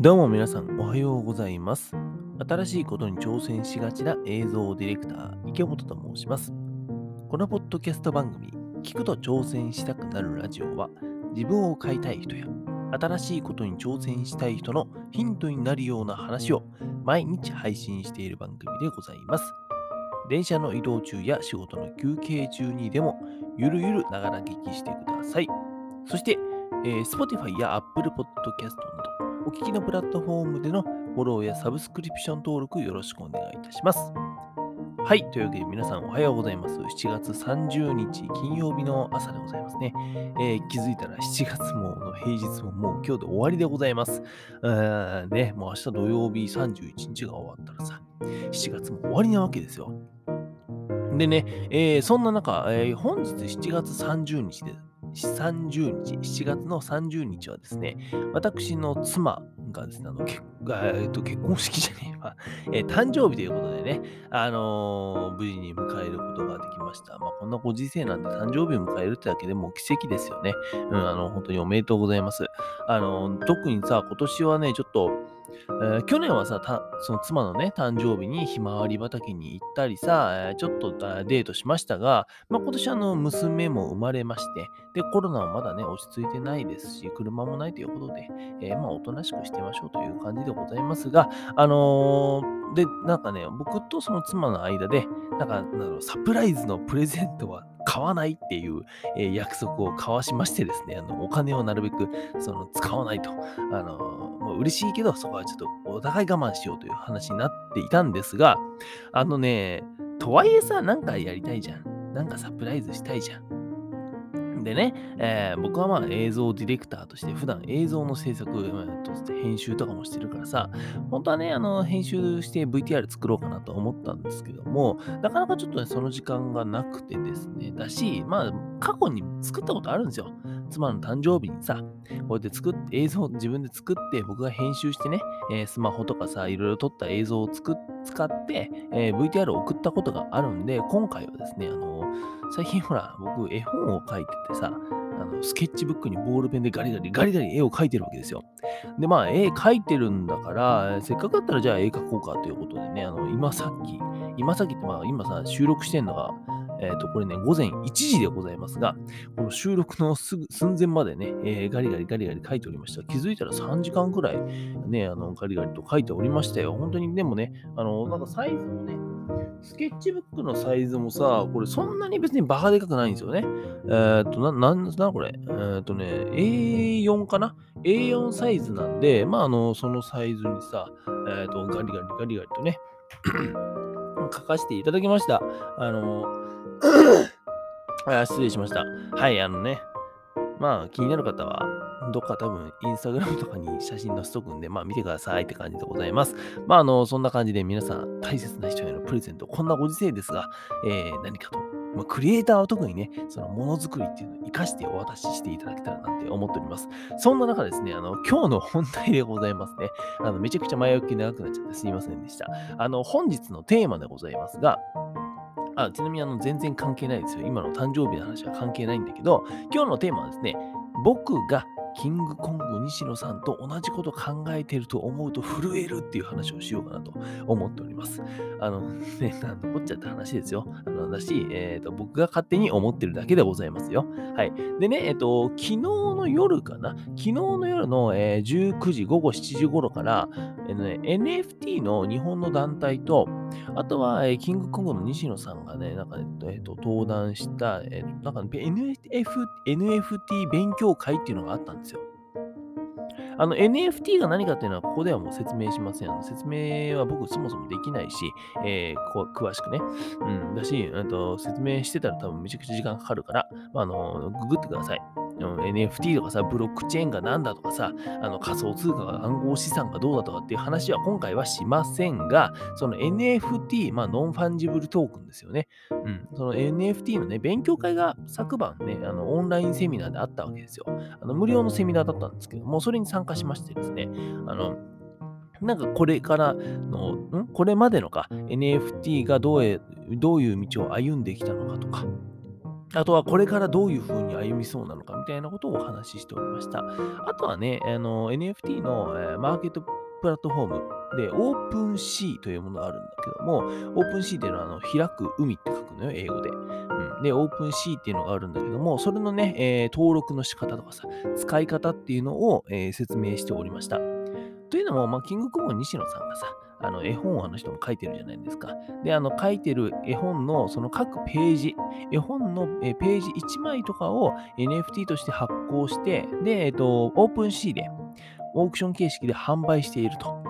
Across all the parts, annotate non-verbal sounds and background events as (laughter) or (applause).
どうも皆さんおはようございます。新しいことに挑戦しがちな映像ディレクター、池本と申します。このポッドキャスト番組、聞くと挑戦したくなるラジオは、自分を変えたい人や、新しいことに挑戦したい人のヒントになるような話を毎日配信している番組でございます。電車の移動中や仕事の休憩中にでも、ゆるゆるながら聞きしてください。そして、えー Spotify や Apple Podcast など、お聞きのプラットフォームでのフォローやサブスクリプション登録よろしくお願いいたします。はい。というわけで皆さんおはようございます。7月30日金曜日の朝でございますね。えー気づいたら7月もの平日ももう今日で終わりでございます。うーんね、もう明日土曜日31日が終わったらさ、7月も終わりなわけですよ。でね、えーそんな中、えー本日7月30日で、30日、7月の30日はですね、私の妻がですね、あの結えーと結婚式じゃねえわ、(laughs) えー誕生日ということでね、あのー無事に迎えることができました。まあ、こんなご時世なんで誕生日を迎えるってだけでも奇跡ですよね。うん、あの、本当におめでとうございます。あのー特にさ、今年はね、ちょっと、えー去年はさ、その妻のね、誕生日にひまわり畑に行ったりさ、えーちょっとデートしましたが、まあ、今年あの、娘も生まれまして、で、コロナはまだね、落ち着いてないですし、車もないということで、えーまあ、おとなしくしてましょうという感じでございますが、あので、なんかね、僕とその妻の間で、なんか、なんだろうサプライズのプレゼントは買わないっていう、えー約束を交わしましてですね、あのお金をなるべくその使わないと、あのもう嬉しいけど、そこはちょっとお互い我慢しようという話になっていたんですが、あのね、とはいえさ、なんかやりたいじゃん。なんかサプライズしたいじゃん。でね、えー僕はまあ映像ディレクターとして普段映像の制作、まあとして編集とかもしてるからさ、本当はね、あの編集して VTR 作ろうかなと思ったんですけども、なかなかちょっとね、その時間がなくてですね、だし、まあ過去に作ったことあるんですよ。妻の誕生日にさ、こうやって作って、映像を自分で作って、僕が編集してね、えースマホとかさ、いろいろ撮った映像を作っ使って、えー VTR を送ったことがあるんで、今回はですね、あの最近ほら、僕、絵本を描いててさ、あのスケッチブックにボールペンでガリガリガリガリ絵を描いてるわけですよ。で、まあ、絵描いてるんだから、せっかくだったらじゃあ絵描こうかということでね、あの今さっき、今さっきって、まあ、今さ、収録してんのが、えっ、と、これね、午前1時でございますが、この収録のすぐ寸前までね、えーガリガリガリガリ書いておりました。気づいたら3時間くらいね、あの、ガリガリと書いておりましたよ。本当にでもね、あの、なんかサイズもね、スケッチブックのサイズもさ、これそんなに別にバカでかくないんですよね。えっ、と、な、なんなんだこれ？えっ、とね、A4 かな ?A4 サイズなんで、まあ、あの、そのサイズにさ、えっ、と、ガリガリガリガリとね、書かせていただきました。あの、(clears throat) あ失礼しました。はい、あのね、まあ気になる方は、どっか多分インスタグラムとかに写真載せとくんで、まあ見てくださいって感じでございます。まああの、そんな感じで皆さん大切な人へのプレゼント、こんなご時世ですが、えー何かと、まあ、クリエイターは特にね、そのものづくりっていうのを活かしてお渡ししていただけたらなって思っております。そんな中ですね、あの、今日の本題でございますね。あの、めちゃくちゃ前置き長くなっちゃってすいませんでした。あの、本日のテーマでございますが、あちなみにあの全然関係ないですよ。今の誕生日の話は関係ないんだけど、今日のテーマはですね、僕がキングコング西野さんと同じこと考えてると思うと震えるっていう話をしようかなと思っております。あの、(laughs) ね、なんのこっちゃって話ですよ。あのだし、えっ、と、僕が勝手に思ってるだけでございますよ。はい。でね、えっ、と、昨日の夜かな？昨日の夜の、えー19時、午後7時頃から、えーね、NFT の日本の団体と、あとは、えーキングコングの西野さんがね、なんかね、えーと登壇した、えーとなんか、ね、NF NFT 勉強会っていうのがあったんです。あの NFT が何かっていうのはここではもう説明しません。説明は僕そもそもできないし、えー詳しくね。うん、だし、と説明してたら多分めちゃくちゃ時間かかるから、まあ、あのググってください。NFT とかさ、ブロックチェーンがなんだとかさ、あの仮想通貨が暗号資産がどうだとかっていう話は今回はしませんが、その NFT、まあノンファンジブルトークンですよね。うん、その NFT のね、勉強会が昨晩ね、あのオンラインセミナーであったわけですよ。あの無料のセミナーだったんですけども、それに参加しましてですね、あの、なんかこれからの、ん？これまでのか、NFT がどうどういう道を歩んできたのかとか、あとはこれからどういう風に歩みそうなのかみたいなことをお話ししておりました。あとはね、あの NFT の、え、マーケットプラットフォームで、 OpenSeaというものがあるんだけども、 OpenSeaっていうのはあの開く海って書くのよ、英語で。うん、で、 OpenSeaっていうのがあるんだけども、それのね、えー、登録の仕方とかさ、使い方っていうのを、えー、説明しておりました。というのも、まあ、キングコモン西野さんがさ、あの絵本をあの人も書いてるじゃないですか。で、あの書いてる絵本のその各ページ、絵本のページ1枚とかを NFT として発行して、で、えっと、オープンシーでオークション形式で販売していると。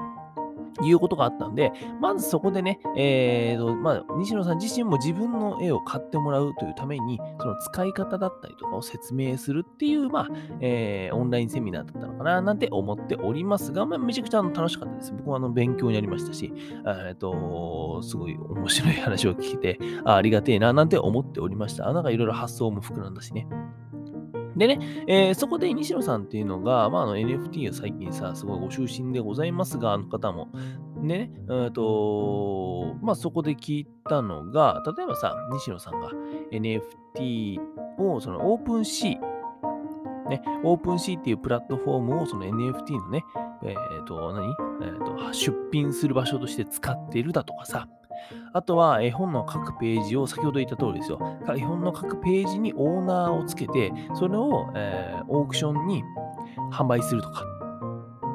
いうことがあったんで、まずそこでね、えーとまあ、西野さん自身も自分の絵を買ってもらうというために、その使い方だったりとかを説明するっていう、まあえー、オンラインセミナーだったのかななんて思っておりますが、まあ、めちゃくちゃ楽しかったです。僕はあの勉強になりましたし、えーと、すごい面白い話を聞いてあ、ありがてえななんて思っておりました。なんかいろいろ発想も膨らんだしね。でね、えー、そこで西野さんっていうのが、まあ、あの NFT を最近さ、すごいご就寝でございますが、あの方も、ね、え、と、まあ、そこで聞いたのが、例えばさ、西野さんが NFT をその OpenSea、ね、 OpenSeaっていうプラットフォームをその NFT のね、えっ、ー、と、何？えっ、と、出品する場所として使っているだとかさ、あとは絵本の各ページを、先ほど言った通りですよ。絵本の各ページにオーナーをつけて、それを、えー、オークションに販売するとか。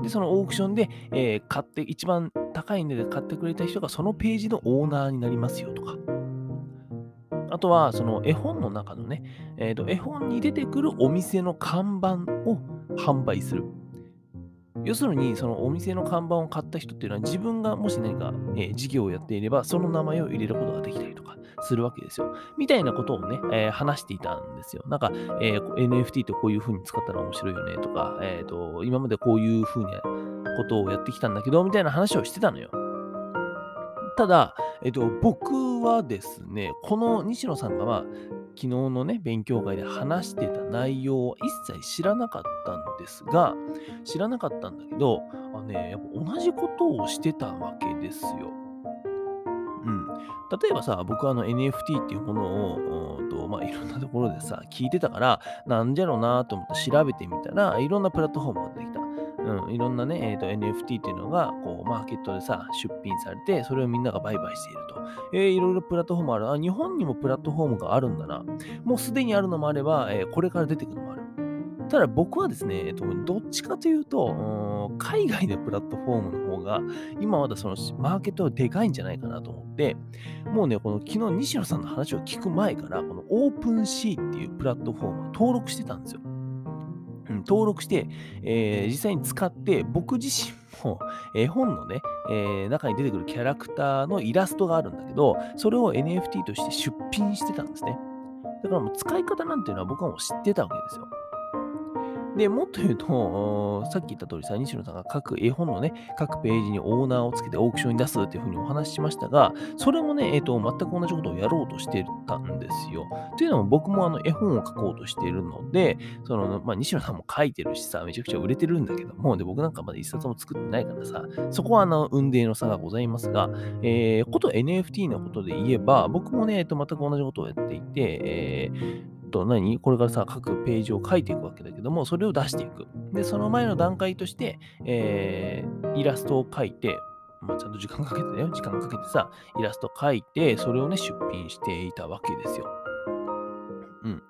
で、そのオークションで、えー、買って、一番高い値で買ってくれた人がそのページのオーナーになりますよとか。あとは、その絵本の中のね、えーと、絵本に出てくるお店の看板を販売する。要するに、そのお店の看板を買った人っていうのは、自分がもし何か、えー、事業をやっていれば、その名前を入れることができたりとかするわけですよ。みたいなことをね、えー、話していたんですよ。なんか、えー、NFT ってこういう風に使ったら面白いよねとか、えっ、と、今までこういう風なことをやってきたんだけど、みたいな話をしてたのよ。ただ、えっと、僕はですね、この西野さんが、まあ、昨日のね、勉強会で話してた内容は一切知らなかったんですが、知らなかったんだけど、あのね、やっぱ同じことをしてたわけですよ。うん。例えばさ、僕はあの NFT っていうものを、とまあ、いろんなところでさ、聞いてたから、なんじゃろうなと思って調べてみたら、いろんなプラットフォームが出てき。うん、いろんなね、えーと、NFT っていうのが、こう、マーケットでさ、出品されて、それをみんなが売買していると。えー、いろいろプラットフォームある。あ、日本にもプラットフォームがあるんだな。もうすでにあるのもあれば、えー、これから出てくるのもある。ただ僕はですね、えっと、どっちかというと、海外のプラットフォームの方が、今まだそのマーケットはでかいんじゃないかなと思って、もうね、この昨日西野さんの話を聞く前から、このオープンシーっていうプラットフォームを登録してたんですよ。うん、登録して、えー、実際に使って、僕自身も (laughs) 絵本のね、えー、中に出てくるキャラクターのイラストがあるんだけど、それを NFT として出品してたんですね。だからもう使い方なんていうのは僕はもう知ってたわけですよ。で、もっと言うと、さっき言った通りさ、西野さんが各絵本のね、各ページにオーナーをつけてオークションに出すっていうふうにお話ししましたが、それもね、えっ、ー、と、全く同じことをやろうとしてたんですよ。というのも僕もあの絵本を書こうとしているので、その、まあ、西野さんも書いてるしさ、めちゃくちゃ売れてるんだけども、で、僕なんかまだ一冊も作ってないからさ、そこはあの、運命の差がございますが、えー、こと NFT のことで言えば、僕もね、えっ、ー、と、全く同じことをやっていて、えーと何？これからさ、各ページを書いていくわけだけども、それを出していく。で、その前の段階として、えー、イラストを描いて、まあ、ちゃんと時間かけてね、時間かけてさ、イラスト描いて、それをね、出品していたわけですよ。うん。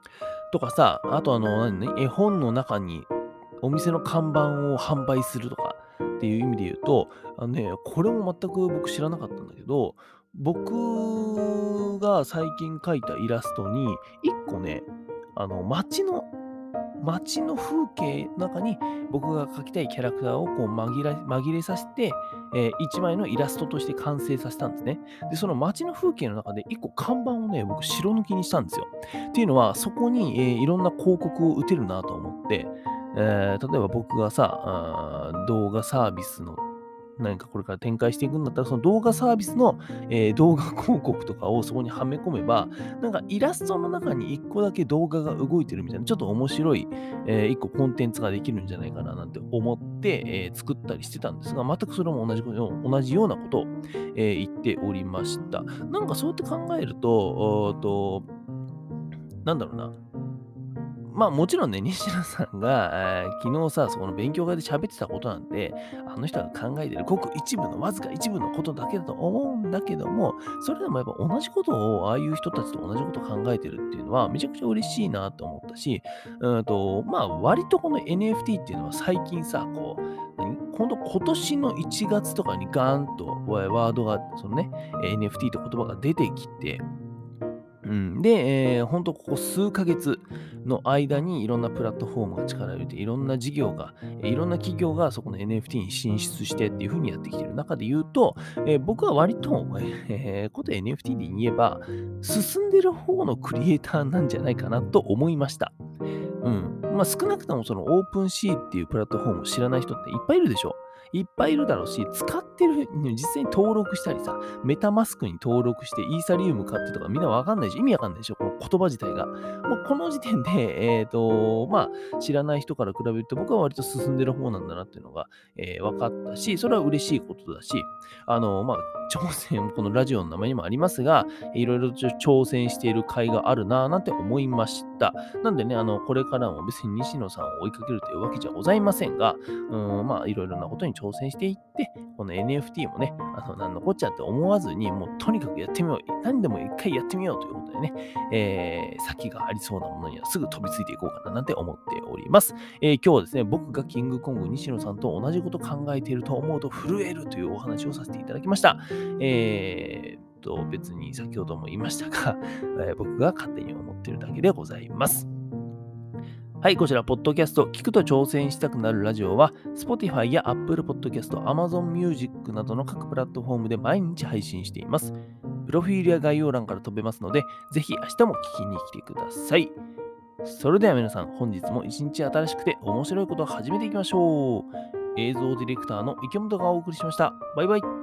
とかさ、あとあの、何？ね、絵本の中にお店の看板を販売するとかっていう意味で言うと、あのね、これも全く僕知らなかったんだけど、僕が最近描いたイラストに、一個ね、あの、街の、街の風景の中に僕が描きたいキャラクターをこう紛ら紛れさせて、えー、一枚のイラストとして完成させたんですね。で、その街の風景の中で一個看板をね、僕白抜きにしたんですよ。っていうのは、そこに、えー、いろんな広告を打てるなと思って、えー、例えば僕がさ、動画サービスの何かこれから展開していくんだったら、その動画サービスの、えー、動画広告とかをそこにはめ込めば、なんかイラストの中に1個だけ動画が動いてるみたいな、ちょっと面白い、えー、1個コンテンツができるんじゃないかななんて思って、えー、作ったりしてたんですが、全くそれも同じ同じようなことを、え言っておりました。なんかそうやって考えると、となんだろうな。まあもちろんね、西野さんが、えー昨日さ、そこの勉強会で喋ってたことなんて、あの人が考えてるごく一部の、わずか一部のことだけだと思うんだけども、それでもやっぱ同じことを、ああいう人たちと同じことを考えてるっていうのは、めちゃくちゃ嬉しいなと思ったし、うんと、まあ割とこの NFT っていうのは最近さ、こう、今度今年の1月とかにガーンとワードが、そのね、NFT って言葉が出てきて、うん、で、えー、本当ここ数ヶ月の間にいろんなプラットフォームが力を入れて、いろんな事業が、いろんな企業がそこの NFT に進出してっていう風にやってきてる中で言うと、えー僕は割と、えーこと NFT で言えば、進んでる方のクリエイターなんじゃないかなと思いました。うん。まあ少なくともその OpenC っていうプラットフォームを知らない人っていっぱいいるでしょう。いっぱいいるだろうし、使ってる、実際に登録したりさ、メタマスクに登録してイーサリウム買ってとかみんなわかんないし、意味わかんないでしょ、この言葉自体が。もうこの時点で、(laughs) えっ、と、まあ、知らない人から比べると僕は割と進んでる方なんだなっていうのが、えー分かったし、それは嬉しいことだし、あの、まあ、挑戦、このラジオの名前にもありますが、いろいろ挑戦している甲斐があるなぁなんて思いました。なんでね、あの、これからも別に西野さんを追いかけるというわけじゃございませんが、うん、まあ、いろいろなことに挑挑戦していって、この NFT もね、あの、なんのこっちゃって思わずに、もうとにかくやってみよう。何でも一回やってみようということでね、えー先がありそうなものにはすぐ飛びついていこうかななんて思っております。えー今日はですね、僕がキングコング西野さんと同じこと考えていると思うと震えるというお話をさせていただきました。えーと、別に先ほども言いましたが、(laughs) えー僕が勝手に思ってるだけでございます。はい、こちら、ポッドキャスト、聞くと挑戦したくなるラジオは、Spotify や Apple Podcast、Amazon Music などの各プラットフォームで毎日配信しています。プロフィールや概要欄から飛べますので、ぜひ明日も聞きに来てください。それでは皆さん、本日も一日新しくて面白いことを始めていきましょう。映像ディレクターの池本がお送りしました。バイバイ。